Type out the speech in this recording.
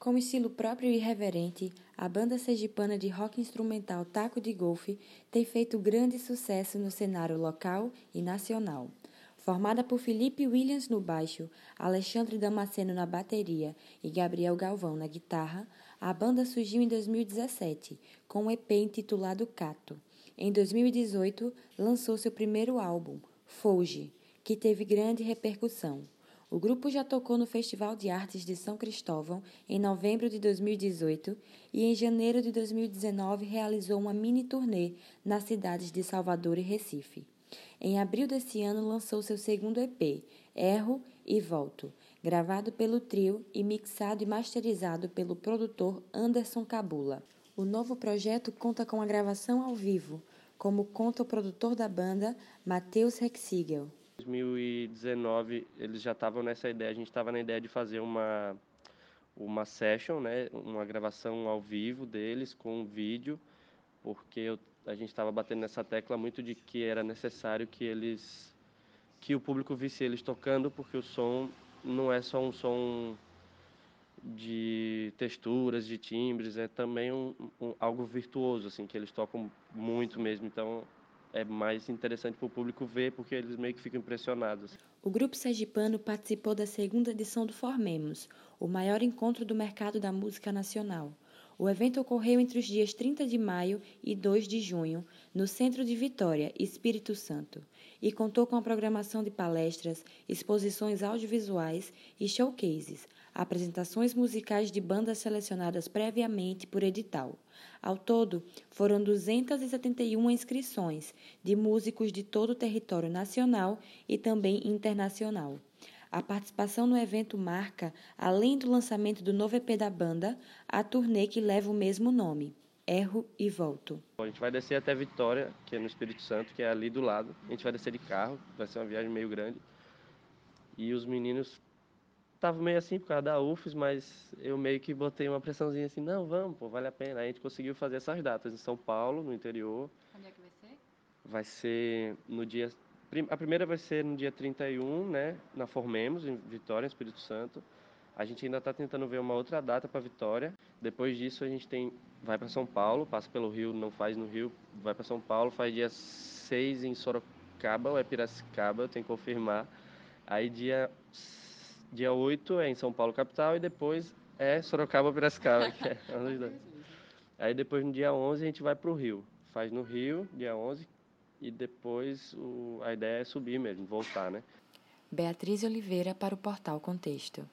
Com estilo próprio e irreverente, a banda sergipana de rock instrumental Taco de Golfe tem feito grande sucesso no cenário local e nacional. Formada por Felipe Williams no baixo, Alexandre Damasceno na bateria e Gabriel Galvão na guitarra, a banda surgiu em 2017 com um EP intitulado Cato. Em 2018, lançou seu primeiro álbum, Foge, que teve grande repercussão. O grupo já tocou no Festival de Artes de São Cristóvão em novembro de 2018 e em janeiro de 2019 realizou uma mini turnê nas cidades de Salvador e Recife. Em abril desse ano lançou seu segundo EP, Erro e Volto, gravado pelo trio e mixado e masterizado pelo produtor Anderson Cabula. O novo projeto conta com a gravação ao vivo, como conta o produtor da banda, Matheus Rexigel. 2019 eles já estavam nessa ideia, a gente estava na ideia de fazer uma uma session, né, uma gravação ao vivo deles com um vídeo, porque eu, a gente estava batendo nessa tecla muito de que era necessário que eles que o público visse eles tocando, porque o som não é só um som de texturas, de timbres, é também um, um algo virtuoso assim que eles tocam muito mesmo. Então é mais interessante para o público ver, porque eles meio que ficam impressionados. O grupo sergipano participou da segunda edição do Formemos, o maior encontro do mercado da música nacional. O evento ocorreu entre os dias 30 de maio e 2 de junho, no Centro de Vitória, Espírito Santo, e contou com a programação de palestras, exposições audiovisuais e showcases, apresentações musicais de bandas selecionadas previamente por edital. Ao todo, foram 271 inscrições de músicos de todo o território nacional e também internacional. A participação no evento marca, além do lançamento do novo EP da banda, a turnê que leva o mesmo nome, Erro e Volto. A gente vai descer até Vitória, que é no Espírito Santo, que é ali do lado. A gente vai descer de carro, vai ser uma viagem meio grande. E os meninos tava meio assim por causa da UFES, mas eu meio que botei uma pressãozinha assim, não, vamos, pô, vale a pena. Aí a gente conseguiu fazer essas datas em São Paulo, no interior. Onde é que vai ser? Vai ser no dia... A primeira vai ser no dia 31, né, na Formemos, em Vitória, Espírito Santo. A gente ainda está tentando ver uma outra data para Vitória. Depois disso a gente tem vai para São Paulo, passa pelo Rio, não faz no Rio, vai para São Paulo, faz dia 6 em Sorocaba ou é Piracicaba, eu tenho que confirmar. Aí dia Dia 8 é em São Paulo, capital, e depois é Sorocaba, Piracicaba, que é. Aí depois, no dia 11, a gente vai para o Rio. Faz no Rio, dia 11, e depois o, a ideia é subir mesmo, voltar, né? Beatriz Oliveira para o Portal Contexto.